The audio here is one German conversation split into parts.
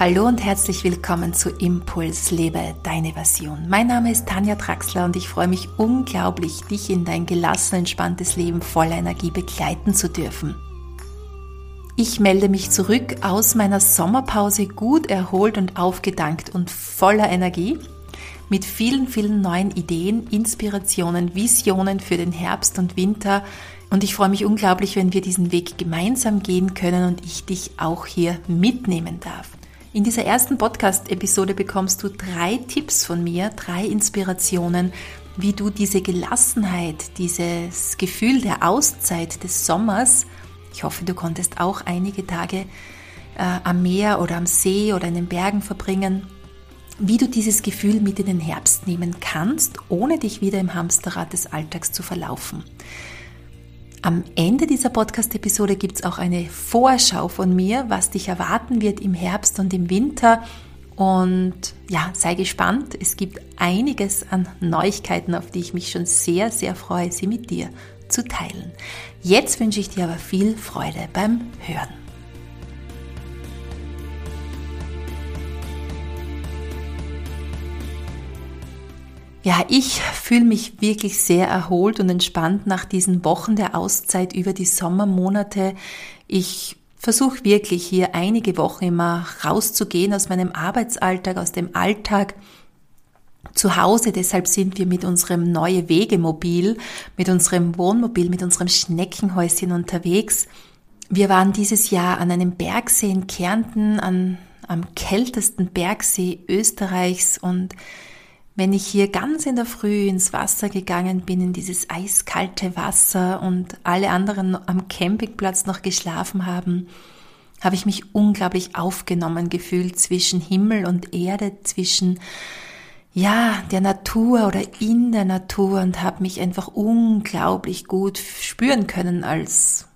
Hallo und herzlich willkommen zu Impuls Lebe deine Version. Mein Name ist Tanja Traxler und ich freue mich unglaublich, dich in dein gelassen, entspanntes Leben voller Energie begleiten zu dürfen. Ich melde mich zurück aus meiner Sommerpause gut erholt und aufgedankt und voller Energie mit vielen, vielen neuen Ideen, Inspirationen, Visionen für den Herbst und Winter. Und ich freue mich unglaublich, wenn wir diesen Weg gemeinsam gehen können und ich dich auch hier mitnehmen darf. In dieser ersten Podcast-Episode bekommst du drei Tipps von mir, drei Inspirationen, wie du diese Gelassenheit, dieses Gefühl der Auszeit des Sommers, ich hoffe, du konntest auch einige Tage äh, am Meer oder am See oder in den Bergen verbringen, wie du dieses Gefühl mit in den Herbst nehmen kannst, ohne dich wieder im Hamsterrad des Alltags zu verlaufen. Am Ende dieser Podcast-Episode gibt es auch eine Vorschau von mir, was dich erwarten wird im Herbst und im Winter. Und ja, sei gespannt. Es gibt einiges an Neuigkeiten, auf die ich mich schon sehr, sehr freue, sie mit dir zu teilen. Jetzt wünsche ich dir aber viel Freude beim Hören. Ja, ich fühle mich wirklich sehr erholt und entspannt nach diesen Wochen der Auszeit über die Sommermonate. Ich versuche wirklich hier einige Wochen immer rauszugehen aus meinem Arbeitsalltag, aus dem Alltag zu Hause. Deshalb sind wir mit unserem neue Wegemobil, mit unserem Wohnmobil, mit unserem Schneckenhäuschen unterwegs. Wir waren dieses Jahr an einem Bergsee in Kärnten, an, am kältesten Bergsee Österreichs und wenn ich hier ganz in der Früh ins Wasser gegangen bin, in dieses eiskalte Wasser und alle anderen am Campingplatz noch geschlafen haben, habe ich mich unglaublich aufgenommen gefühlt zwischen Himmel und Erde, zwischen ja, der Natur oder in der Natur und habe mich einfach unglaublich gut spüren können als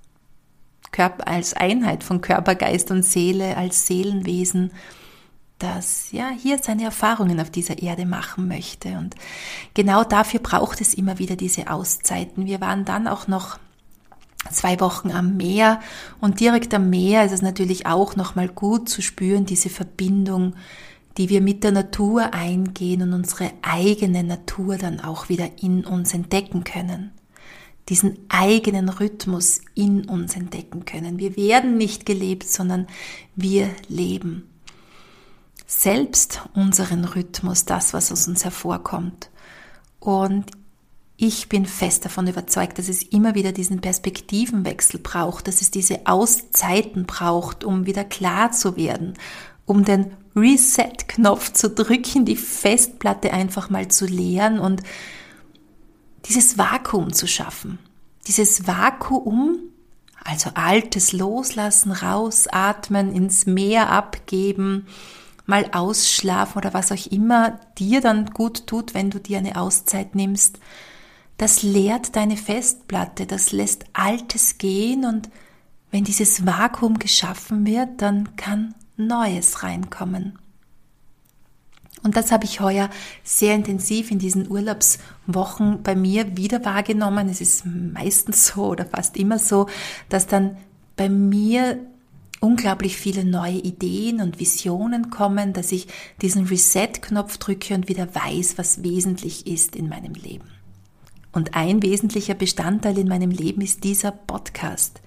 Körper, als Einheit von Körper, Geist und Seele, als Seelenwesen das ja hier seine Erfahrungen auf dieser Erde machen möchte. Und genau dafür braucht es immer wieder diese Auszeiten. Wir waren dann auch noch zwei Wochen am Meer und direkt am Meer ist es natürlich auch nochmal gut zu spüren, diese Verbindung, die wir mit der Natur eingehen und unsere eigene Natur dann auch wieder in uns entdecken können. Diesen eigenen Rhythmus in uns entdecken können. Wir werden nicht gelebt, sondern wir leben selbst unseren Rhythmus, das, was aus uns hervorkommt. Und ich bin fest davon überzeugt, dass es immer wieder diesen Perspektivenwechsel braucht, dass es diese Auszeiten braucht, um wieder klar zu werden, um den Reset-Knopf zu drücken, die Festplatte einfach mal zu leeren und dieses Vakuum zu schaffen. Dieses Vakuum, also Altes loslassen, rausatmen, ins Meer abgeben, mal ausschlafen oder was auch immer dir dann gut tut, wenn du dir eine Auszeit nimmst, das leert deine Festplatte, das lässt Altes gehen und wenn dieses Vakuum geschaffen wird, dann kann Neues reinkommen. Und das habe ich heuer sehr intensiv in diesen Urlaubswochen bei mir wieder wahrgenommen. Es ist meistens so oder fast immer so, dass dann bei mir unglaublich viele neue Ideen und Visionen kommen, dass ich diesen Reset-Knopf drücke und wieder weiß, was wesentlich ist in meinem Leben. Und ein wesentlicher Bestandteil in meinem Leben ist dieser Podcast.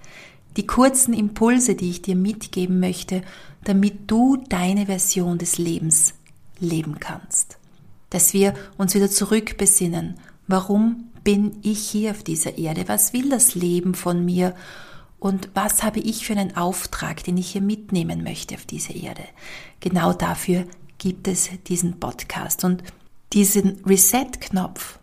Die kurzen Impulse, die ich dir mitgeben möchte, damit du deine Version des Lebens leben kannst. Dass wir uns wieder zurückbesinnen. Warum bin ich hier auf dieser Erde? Was will das Leben von mir? Und was habe ich für einen Auftrag, den ich hier mitnehmen möchte auf diese Erde. Genau dafür gibt es diesen Podcast und diesen Reset-Knopf,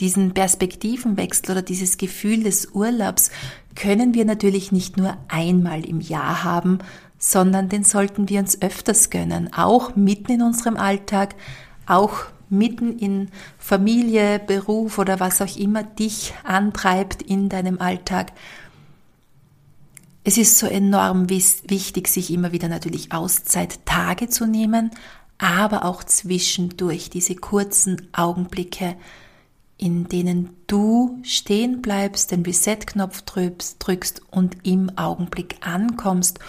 diesen Perspektivenwechsel oder dieses Gefühl des Urlaubs können wir natürlich nicht nur einmal im Jahr haben, sondern den sollten wir uns öfters gönnen, auch mitten in unserem Alltag, auch mitten in Familie, Beruf oder was auch immer dich antreibt in deinem Alltag es ist so enorm wichtig, sich immer wieder natürlich Auszeit Tage zu nehmen, aber auch zwischendurch diese kurzen Augenblicke, in denen du stehen bleibst, den Reset-Knopf drückst und im Augenblick ankommst,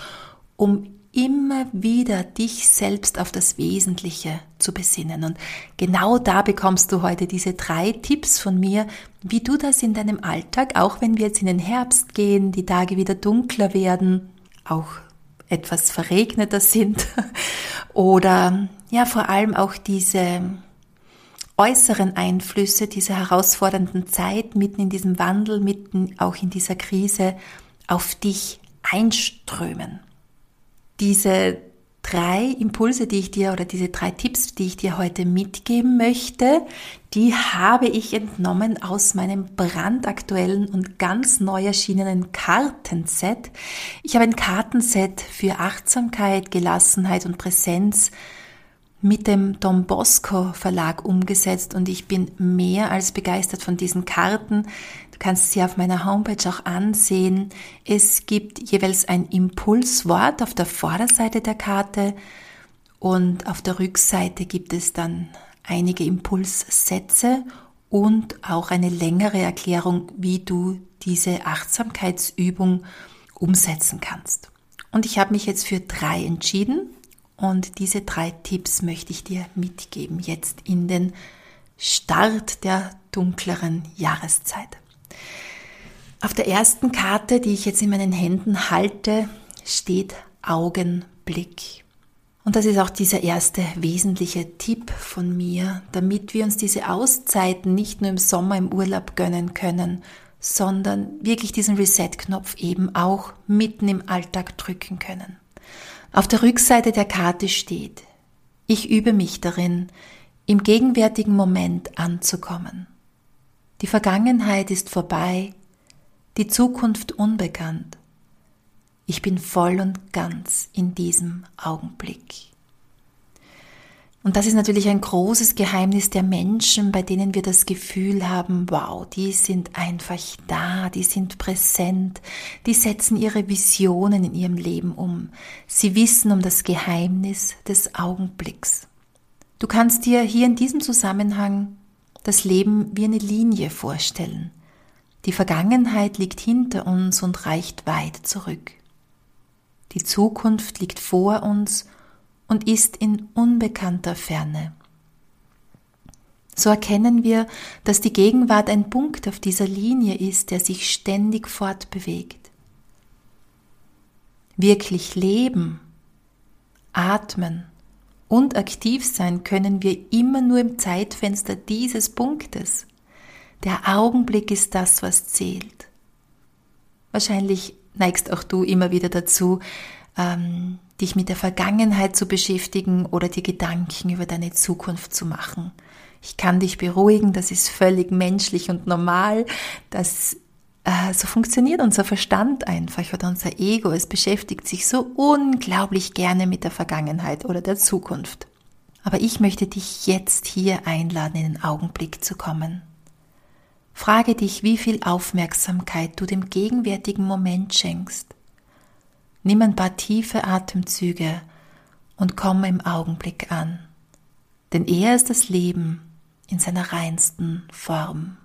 um immer wieder dich selbst auf das Wesentliche zu besinnen. Und genau da bekommst du heute diese drei Tipps von mir, wie du das in deinem Alltag, auch wenn wir jetzt in den Herbst gehen, die Tage wieder dunkler werden, auch etwas verregneter sind oder ja vor allem auch diese äußeren Einflüsse dieser herausfordernden Zeit, mitten in diesem Wandel, mitten auch in dieser Krise, auf dich einströmen diese drei Impulse, die ich dir oder diese drei Tipps, die ich dir heute mitgeben möchte, die habe ich entnommen aus meinem brandaktuellen und ganz neu erschienenen Kartenset. Ich habe ein Kartenset für Achtsamkeit, Gelassenheit und Präsenz mit dem Don Bosco Verlag umgesetzt und ich bin mehr als begeistert von diesen Karten. Kannst sie auf meiner Homepage auch ansehen. Es gibt jeweils ein Impulswort auf der Vorderseite der Karte und auf der Rückseite gibt es dann einige Impulssätze und auch eine längere Erklärung, wie du diese Achtsamkeitsübung umsetzen kannst. Und ich habe mich jetzt für drei entschieden und diese drei Tipps möchte ich dir mitgeben jetzt in den Start der dunkleren Jahreszeit. Auf der ersten Karte, die ich jetzt in meinen Händen halte, steht Augenblick. Und das ist auch dieser erste wesentliche Tipp von mir, damit wir uns diese Auszeiten nicht nur im Sommer im Urlaub gönnen können, sondern wirklich diesen Reset-Knopf eben auch mitten im Alltag drücken können. Auf der Rückseite der Karte steht, ich übe mich darin, im gegenwärtigen Moment anzukommen. Die Vergangenheit ist vorbei, die Zukunft unbekannt. Ich bin voll und ganz in diesem Augenblick. Und das ist natürlich ein großes Geheimnis der Menschen, bei denen wir das Gefühl haben, wow, die sind einfach da, die sind präsent, die setzen ihre Visionen in ihrem Leben um. Sie wissen um das Geheimnis des Augenblicks. Du kannst dir hier in diesem Zusammenhang das Leben wie eine Linie vorstellen. Die Vergangenheit liegt hinter uns und reicht weit zurück. Die Zukunft liegt vor uns und ist in unbekannter Ferne. So erkennen wir, dass die Gegenwart ein Punkt auf dieser Linie ist, der sich ständig fortbewegt. Wirklich leben, atmen und aktiv sein können wir immer nur im Zeitfenster dieses Punktes. Der Augenblick ist das, was zählt. Wahrscheinlich neigst auch du immer wieder dazu, ähm, dich mit der Vergangenheit zu beschäftigen oder dir Gedanken über deine Zukunft zu machen. Ich kann dich beruhigen, das ist völlig menschlich und normal. Das, äh, so funktioniert unser Verstand einfach oder unser Ego. Es beschäftigt sich so unglaublich gerne mit der Vergangenheit oder der Zukunft. Aber ich möchte dich jetzt hier einladen, in den Augenblick zu kommen. Frage dich, wie viel Aufmerksamkeit du dem gegenwärtigen Moment schenkst. Nimm ein paar tiefe Atemzüge und komme im Augenblick an. Denn er ist das Leben in seiner reinsten Form.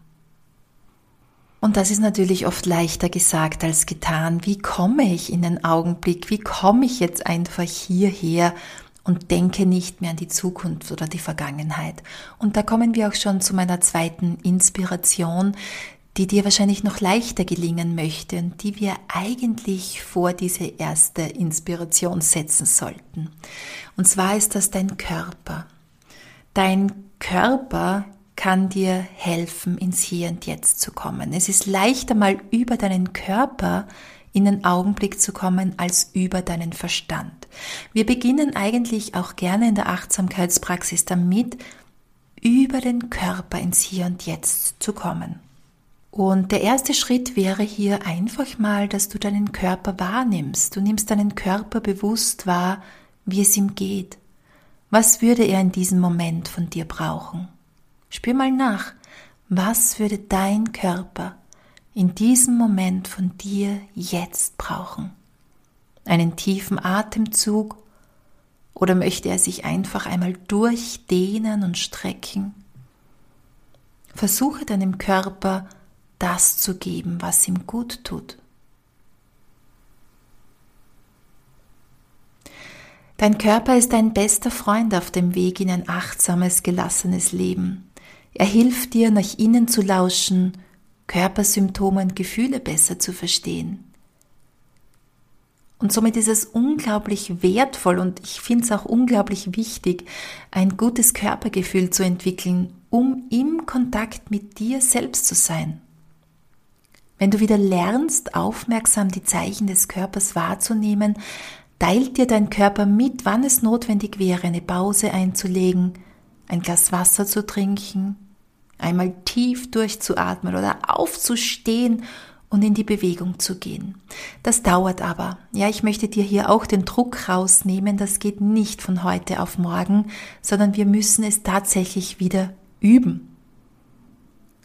Und das ist natürlich oft leichter gesagt als getan. Wie komme ich in den Augenblick? Wie komme ich jetzt einfach hierher und denke nicht mehr an die Zukunft oder die Vergangenheit. Und da kommen wir auch schon zu meiner zweiten Inspiration, die dir wahrscheinlich noch leichter gelingen möchte und die wir eigentlich vor diese erste Inspiration setzen sollten. Und zwar ist das dein Körper. Dein Körper kann dir helfen, ins Hier und Jetzt zu kommen. Es ist leichter mal über deinen Körper in den Augenblick zu kommen als über deinen Verstand. Wir beginnen eigentlich auch gerne in der Achtsamkeitspraxis damit, über den Körper ins Hier und Jetzt zu kommen. Und der erste Schritt wäre hier einfach mal, dass du deinen Körper wahrnimmst. Du nimmst deinen Körper bewusst wahr, wie es ihm geht. Was würde er in diesem Moment von dir brauchen? Spür mal nach. Was würde dein Körper in diesem Moment von dir jetzt brauchen? Einen tiefen Atemzug oder möchte er sich einfach einmal durchdehnen und strecken? Versuche deinem Körper das zu geben, was ihm gut tut. Dein Körper ist dein bester Freund auf dem Weg in ein achtsames, gelassenes Leben. Er hilft dir, nach innen zu lauschen, Körpersymptome und Gefühle besser zu verstehen. Und somit ist es unglaublich wertvoll und ich finde es auch unglaublich wichtig, ein gutes Körpergefühl zu entwickeln, um im Kontakt mit dir selbst zu sein. Wenn du wieder lernst, aufmerksam die Zeichen des Körpers wahrzunehmen, teilt dir dein Körper mit, wann es notwendig wäre, eine Pause einzulegen, ein Glas Wasser zu trinken, einmal tief durchzuatmen oder aufzustehen und in die Bewegung zu gehen. Das dauert aber. Ja, ich möchte dir hier auch den Druck rausnehmen. Das geht nicht von heute auf morgen, sondern wir müssen es tatsächlich wieder üben.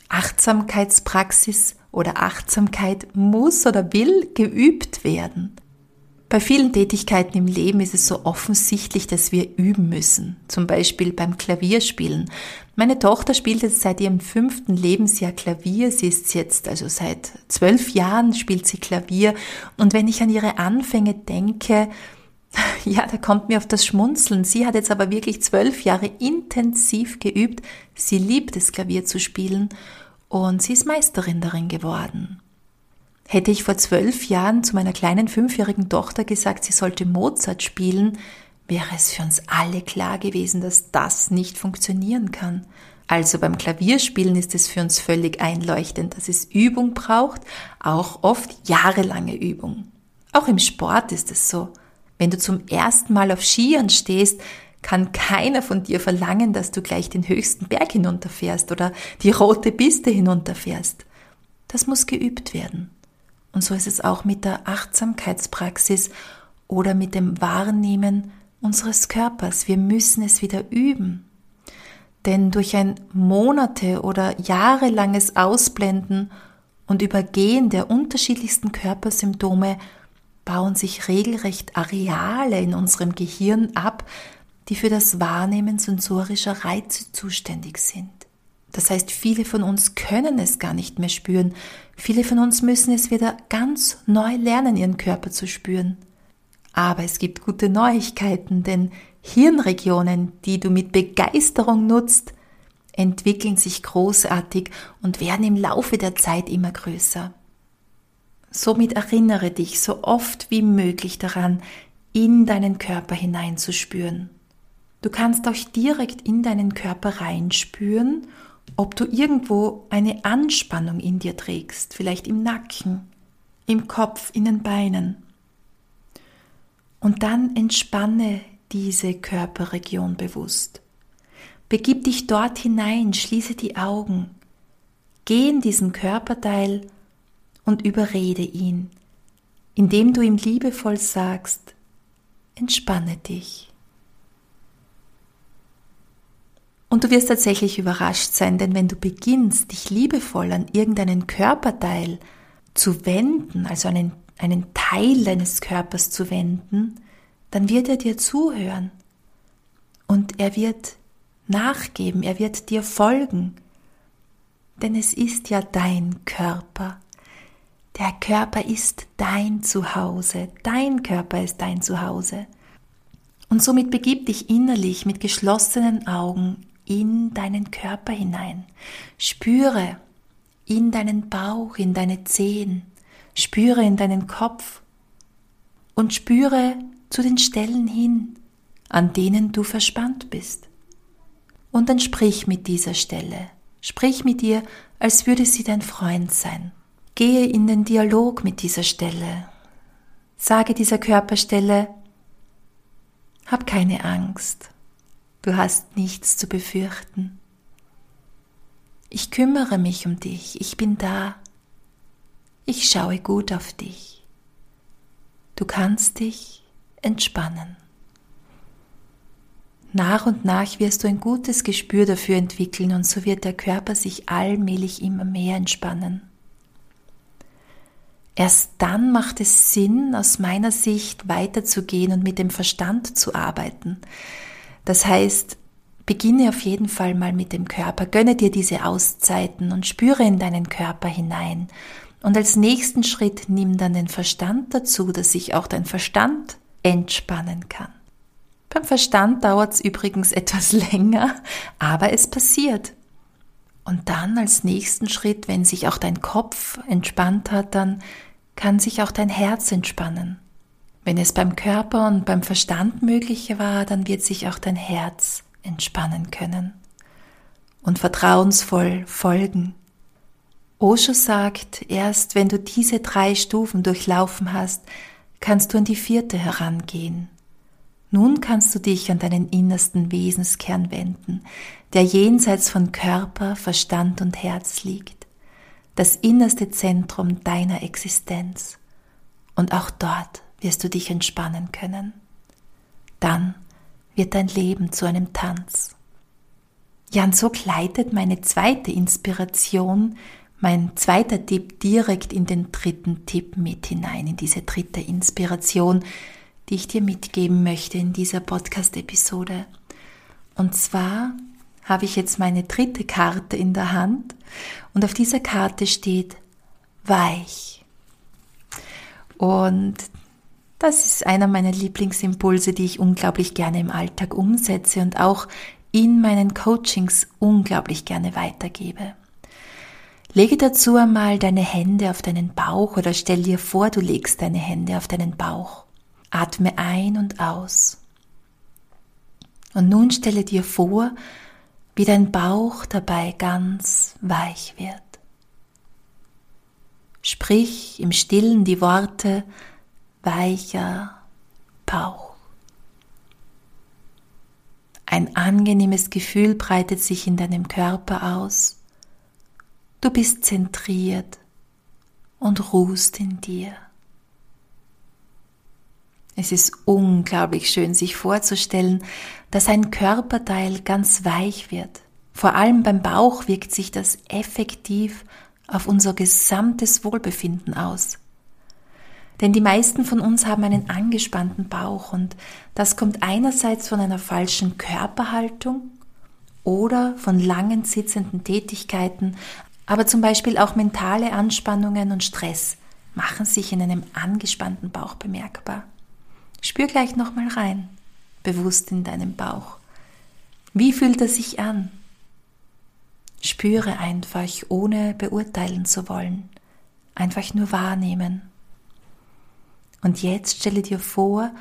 Achtsamkeitspraxis oder Achtsamkeit muss oder will geübt werden. Bei vielen Tätigkeiten im Leben ist es so offensichtlich, dass wir üben müssen. Zum Beispiel beim Klavierspielen. Meine Tochter spielt jetzt seit ihrem fünften Lebensjahr Klavier. Sie ist jetzt, also seit zwölf Jahren spielt sie Klavier. Und wenn ich an ihre Anfänge denke, ja, da kommt mir auf das Schmunzeln. Sie hat jetzt aber wirklich zwölf Jahre intensiv geübt. Sie liebt es, Klavier zu spielen. Und sie ist Meisterin darin geworden. Hätte ich vor zwölf Jahren zu meiner kleinen fünfjährigen Tochter gesagt, sie sollte Mozart spielen, wäre es für uns alle klar gewesen, dass das nicht funktionieren kann. Also beim Klavierspielen ist es für uns völlig einleuchtend, dass es Übung braucht, auch oft jahrelange Übung. Auch im Sport ist es so. Wenn du zum ersten Mal auf Skiern stehst, kann keiner von dir verlangen, dass du gleich den höchsten Berg hinunterfährst oder die rote Piste hinunterfährst. Das muss geübt werden. Und so ist es auch mit der Achtsamkeitspraxis oder mit dem Wahrnehmen unseres Körpers. Wir müssen es wieder üben. Denn durch ein Monate oder jahrelanges Ausblenden und Übergehen der unterschiedlichsten Körpersymptome bauen sich regelrecht Areale in unserem Gehirn ab, die für das Wahrnehmen sensorischer Reize zuständig sind. Das heißt, viele von uns können es gar nicht mehr spüren. Viele von uns müssen es wieder ganz neu lernen, ihren Körper zu spüren. Aber es gibt gute Neuigkeiten, denn Hirnregionen, die du mit Begeisterung nutzt, entwickeln sich großartig und werden im Laufe der Zeit immer größer. Somit erinnere dich so oft wie möglich daran, in deinen Körper hineinzuspüren. Du kannst auch direkt in deinen Körper reinspüren ob du irgendwo eine Anspannung in dir trägst, vielleicht im Nacken, im Kopf, in den Beinen. Und dann entspanne diese Körperregion bewusst. Begib dich dort hinein, schließe die Augen, geh in diesen Körperteil und überrede ihn, indem du ihm liebevoll sagst, entspanne dich. Und du wirst tatsächlich überrascht sein, denn wenn du beginnst, dich liebevoll an irgendeinen Körperteil zu wenden, also einen, einen Teil deines Körpers zu wenden, dann wird er dir zuhören und er wird nachgeben, er wird dir folgen, denn es ist ja dein Körper. Der Körper ist dein Zuhause, dein Körper ist dein Zuhause. Und somit begib dich innerlich mit geschlossenen Augen in deinen Körper hinein. Spüre in deinen Bauch, in deine Zehen. Spüre in deinen Kopf und spüre zu den Stellen hin, an denen du verspannt bist. Und dann sprich mit dieser Stelle. Sprich mit ihr, als würde sie dein Freund sein. Gehe in den Dialog mit dieser Stelle. Sage dieser Körperstelle, hab keine Angst. Du hast nichts zu befürchten. Ich kümmere mich um dich, ich bin da. Ich schaue gut auf dich. Du kannst dich entspannen. Nach und nach wirst du ein gutes Gespür dafür entwickeln und so wird der Körper sich allmählich immer mehr entspannen. Erst dann macht es Sinn, aus meiner Sicht weiterzugehen und mit dem Verstand zu arbeiten. Das heißt, beginne auf jeden Fall mal mit dem Körper, gönne dir diese Auszeiten und spüre in deinen Körper hinein. Und als nächsten Schritt nimm dann den Verstand dazu, dass sich auch dein Verstand entspannen kann. Beim Verstand dauert es übrigens etwas länger, aber es passiert. Und dann als nächsten Schritt, wenn sich auch dein Kopf entspannt hat, dann kann sich auch dein Herz entspannen. Wenn es beim Körper und beim Verstand möglich war, dann wird sich auch dein Herz entspannen können und vertrauensvoll folgen. Osho sagt, erst wenn du diese drei Stufen durchlaufen hast, kannst du an die vierte herangehen. Nun kannst du dich an deinen innersten Wesenskern wenden, der jenseits von Körper, Verstand und Herz liegt, das innerste Zentrum deiner Existenz. Und auch dort wirst du dich entspannen können. Dann wird dein Leben zu einem Tanz. Ja, und so gleitet meine zweite Inspiration, mein zweiter Tipp direkt in den dritten Tipp mit hinein, in diese dritte Inspiration, die ich dir mitgeben möchte in dieser Podcast-Episode. Und zwar habe ich jetzt meine dritte Karte in der Hand und auf dieser Karte steht weich. Und das ist einer meiner Lieblingsimpulse, die ich unglaublich gerne im Alltag umsetze und auch in meinen Coachings unglaublich gerne weitergebe. Lege dazu einmal deine Hände auf deinen Bauch oder stell dir vor, du legst deine Hände auf deinen Bauch. Atme ein und aus. Und nun stelle dir vor, wie dein Bauch dabei ganz weich wird. Sprich im stillen die Worte weicher Bauch. Ein angenehmes Gefühl breitet sich in deinem Körper aus. Du bist zentriert und ruhst in dir. Es ist unglaublich schön, sich vorzustellen, dass ein Körperteil ganz weich wird. Vor allem beim Bauch wirkt sich das effektiv auf unser gesamtes Wohlbefinden aus. Denn die meisten von uns haben einen angespannten Bauch und das kommt einerseits von einer falschen Körperhaltung oder von langen sitzenden Tätigkeiten, aber zum Beispiel auch mentale Anspannungen und Stress machen sich in einem angespannten Bauch bemerkbar. Spür gleich nochmal rein, bewusst in deinem Bauch. Wie fühlt er sich an? Spüre einfach, ohne beurteilen zu wollen. Einfach nur wahrnehmen. Und jetzt stelle dir vor,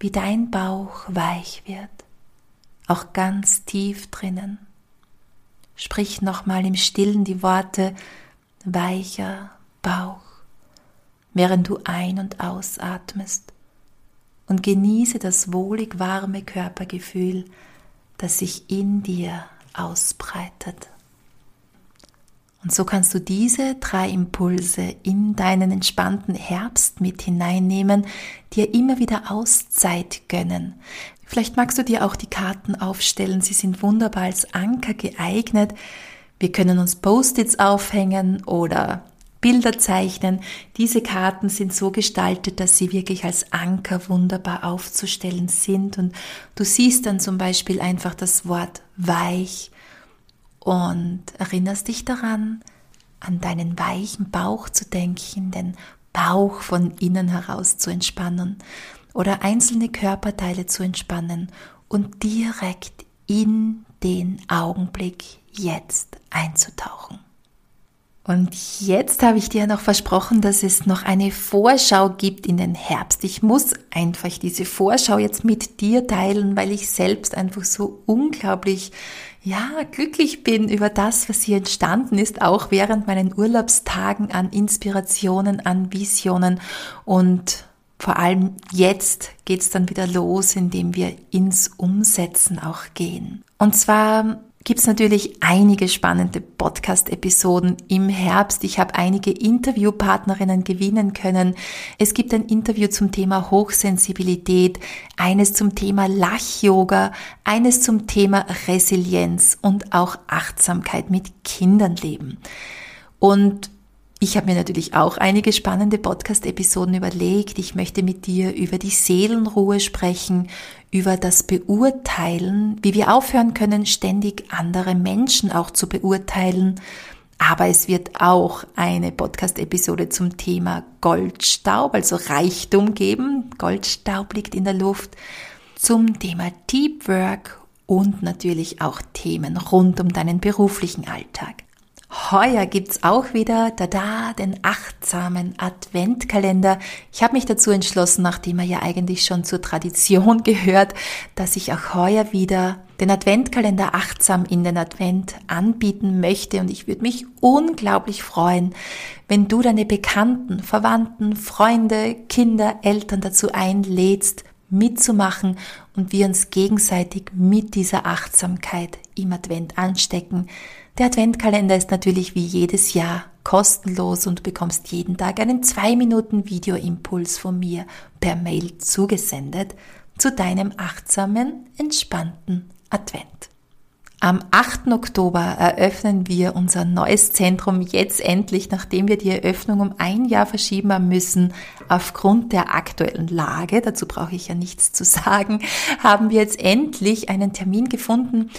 wie dein Bauch weich wird, auch ganz tief drinnen. Sprich nochmal im Stillen die Worte weicher Bauch, während du ein- und ausatmest und genieße das wohlig warme Körpergefühl, das sich in dir ausbreitet. Und so kannst du diese drei Impulse in deinen entspannten Herbst mit hineinnehmen, dir immer wieder Auszeit gönnen. Vielleicht magst du dir auch die Karten aufstellen, sie sind wunderbar als Anker geeignet. Wir können uns Post-its aufhängen oder Bilder zeichnen. Diese Karten sind so gestaltet, dass sie wirklich als Anker wunderbar aufzustellen sind. Und du siehst dann zum Beispiel einfach das Wort weich und erinnerst dich daran, an deinen weichen Bauch zu denken, den Bauch von innen heraus zu entspannen oder einzelne Körperteile zu entspannen und direkt in den Augenblick jetzt einzutauchen. Und jetzt habe ich dir noch versprochen, dass es noch eine Vorschau gibt in den Herbst. Ich muss einfach diese Vorschau jetzt mit dir teilen, weil ich selbst einfach so unglaublich, ja, glücklich bin über das, was hier entstanden ist, auch während meinen Urlaubstagen an Inspirationen, an Visionen und vor allem jetzt geht's dann wieder los, indem wir ins Umsetzen auch gehen. Und zwar gibt es natürlich einige spannende Podcast-Episoden im Herbst. Ich habe einige Interviewpartnerinnen gewinnen können. Es gibt ein Interview zum Thema Hochsensibilität, eines zum Thema Lach-Yoga, eines zum Thema Resilienz und auch Achtsamkeit mit Kindern leben. Und ich habe mir natürlich auch einige spannende Podcast-Episoden überlegt. Ich möchte mit dir über die Seelenruhe sprechen, über das Beurteilen, wie wir aufhören können, ständig andere Menschen auch zu beurteilen. Aber es wird auch eine Podcast-Episode zum Thema Goldstaub, also Reichtum geben. Goldstaub liegt in der Luft. zum Thema Deep Work und natürlich auch Themen rund um deinen beruflichen Alltag. Heuer gibt's auch wieder, da den achtsamen Adventkalender. Ich habe mich dazu entschlossen, nachdem er ja eigentlich schon zur Tradition gehört, dass ich auch heuer wieder den Adventkalender achtsam in den Advent anbieten möchte und ich würde mich unglaublich freuen, wenn du deine Bekannten, Verwandten, Freunde, Kinder, Eltern dazu einlädst, mitzumachen und wir uns gegenseitig mit dieser Achtsamkeit im Advent anstecken. Der Adventkalender ist natürlich wie jedes Jahr kostenlos und du bekommst jeden Tag einen 2 Minuten Videoimpuls von mir per Mail zugesendet zu deinem achtsamen, entspannten Advent. Am 8. Oktober eröffnen wir unser neues Zentrum jetzt endlich, nachdem wir die Eröffnung um ein Jahr verschieben haben müssen. Aufgrund der aktuellen Lage, dazu brauche ich ja nichts zu sagen, haben wir jetzt endlich einen Termin gefunden.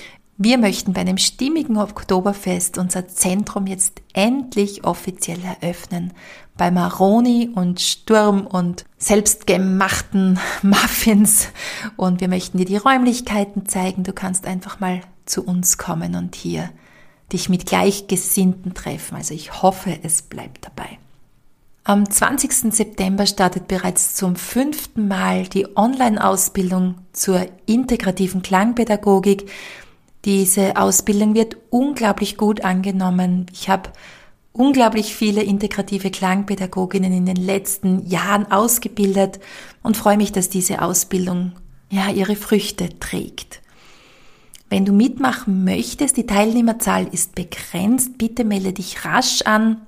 Wir möchten bei einem stimmigen Oktoberfest unser Zentrum jetzt endlich offiziell eröffnen. Bei Maroni und Sturm und selbstgemachten Muffins. Und wir möchten dir die Räumlichkeiten zeigen. Du kannst einfach mal zu uns kommen und hier dich mit Gleichgesinnten treffen. Also ich hoffe, es bleibt dabei. Am 20. September startet bereits zum fünften Mal die Online-Ausbildung zur integrativen Klangpädagogik. Diese Ausbildung wird unglaublich gut angenommen. Ich habe unglaublich viele integrative Klangpädagoginnen in den letzten Jahren ausgebildet und freue mich, dass diese Ausbildung ja ihre Früchte trägt. Wenn du mitmachen möchtest, die Teilnehmerzahl ist begrenzt, bitte melde dich rasch an.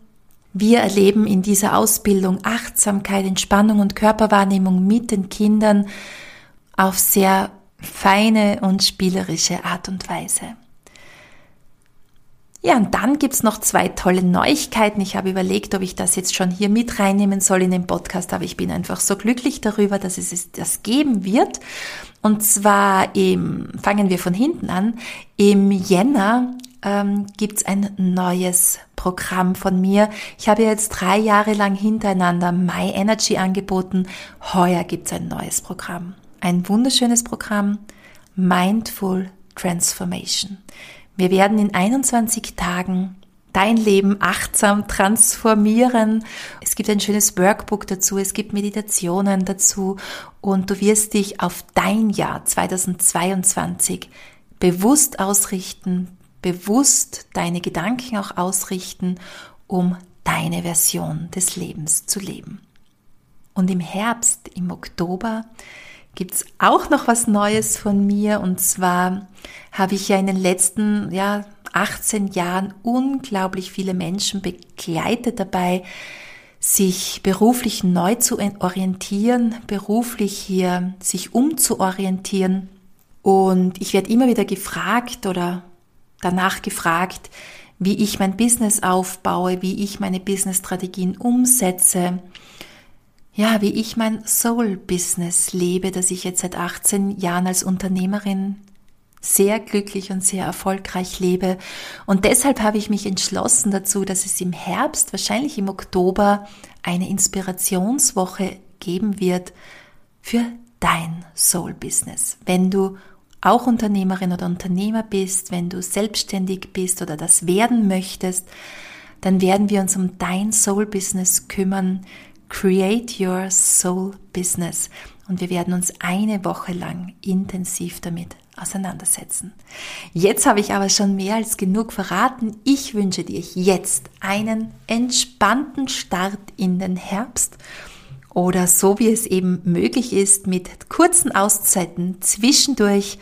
Wir erleben in dieser Ausbildung Achtsamkeit, Entspannung und Körperwahrnehmung mit den Kindern auf sehr feine und spielerische Art und Weise. Ja, und dann gibt's noch zwei tolle Neuigkeiten. Ich habe überlegt, ob ich das jetzt schon hier mit reinnehmen soll in den Podcast, aber ich bin einfach so glücklich darüber, dass es das geben wird. Und zwar im, fangen wir von hinten an, im Jänner ähm, gibt's ein neues Programm von mir. Ich habe jetzt drei Jahre lang hintereinander My Energy angeboten. Heuer gibt's ein neues Programm ein wunderschönes Programm Mindful Transformation. Wir werden in 21 Tagen dein Leben achtsam transformieren. Es gibt ein schönes Workbook dazu, es gibt Meditationen dazu und du wirst dich auf dein Jahr 2022 bewusst ausrichten, bewusst deine Gedanken auch ausrichten, um deine Version des Lebens zu leben. Und im Herbst, im Oktober, gibt's auch noch was Neues von mir. Und zwar habe ich ja in den letzten ja, 18 Jahren unglaublich viele Menschen begleitet dabei, sich beruflich neu zu orientieren, beruflich hier sich umzuorientieren. Und ich werde immer wieder gefragt oder danach gefragt, wie ich mein Business aufbaue, wie ich meine Business-Strategien umsetze ja, wie ich mein Soul-Business lebe, das ich jetzt seit 18 Jahren als Unternehmerin sehr glücklich und sehr erfolgreich lebe. Und deshalb habe ich mich entschlossen dazu, dass es im Herbst, wahrscheinlich im Oktober, eine Inspirationswoche geben wird für dein Soul-Business. Wenn du auch Unternehmerin oder Unternehmer bist, wenn du selbstständig bist oder das werden möchtest, dann werden wir uns um dein Soul-Business kümmern. Create Your Soul Business. Und wir werden uns eine Woche lang intensiv damit auseinandersetzen. Jetzt habe ich aber schon mehr als genug verraten. Ich wünsche dir jetzt einen entspannten Start in den Herbst oder so wie es eben möglich ist mit kurzen Auszeiten zwischendurch.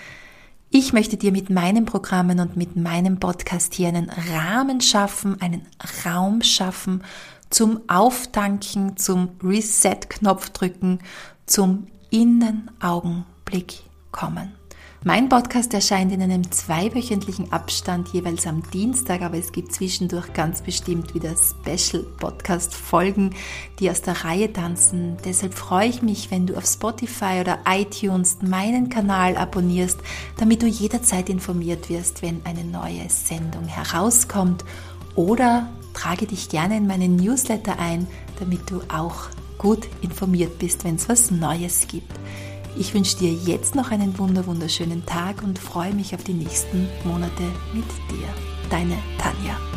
Ich möchte dir mit meinen Programmen und mit meinem Podcast hier einen Rahmen schaffen, einen Raum schaffen zum Auftanken, zum Reset-Knopf drücken, zum Innenaugenblick kommen. Mein Podcast erscheint in einem zweiwöchentlichen Abstand jeweils am Dienstag, aber es gibt zwischendurch ganz bestimmt wieder Special-Podcast-Folgen, die aus der Reihe tanzen. Deshalb freue ich mich, wenn du auf Spotify oder iTunes meinen Kanal abonnierst, damit du jederzeit informiert wirst, wenn eine neue Sendung herauskommt oder trage dich gerne in meinen Newsletter ein, damit du auch gut informiert bist, wenn es was Neues gibt. Ich wünsche dir jetzt noch einen wunder wunderschönen Tag und freue mich auf die nächsten Monate mit dir. Deine Tanja.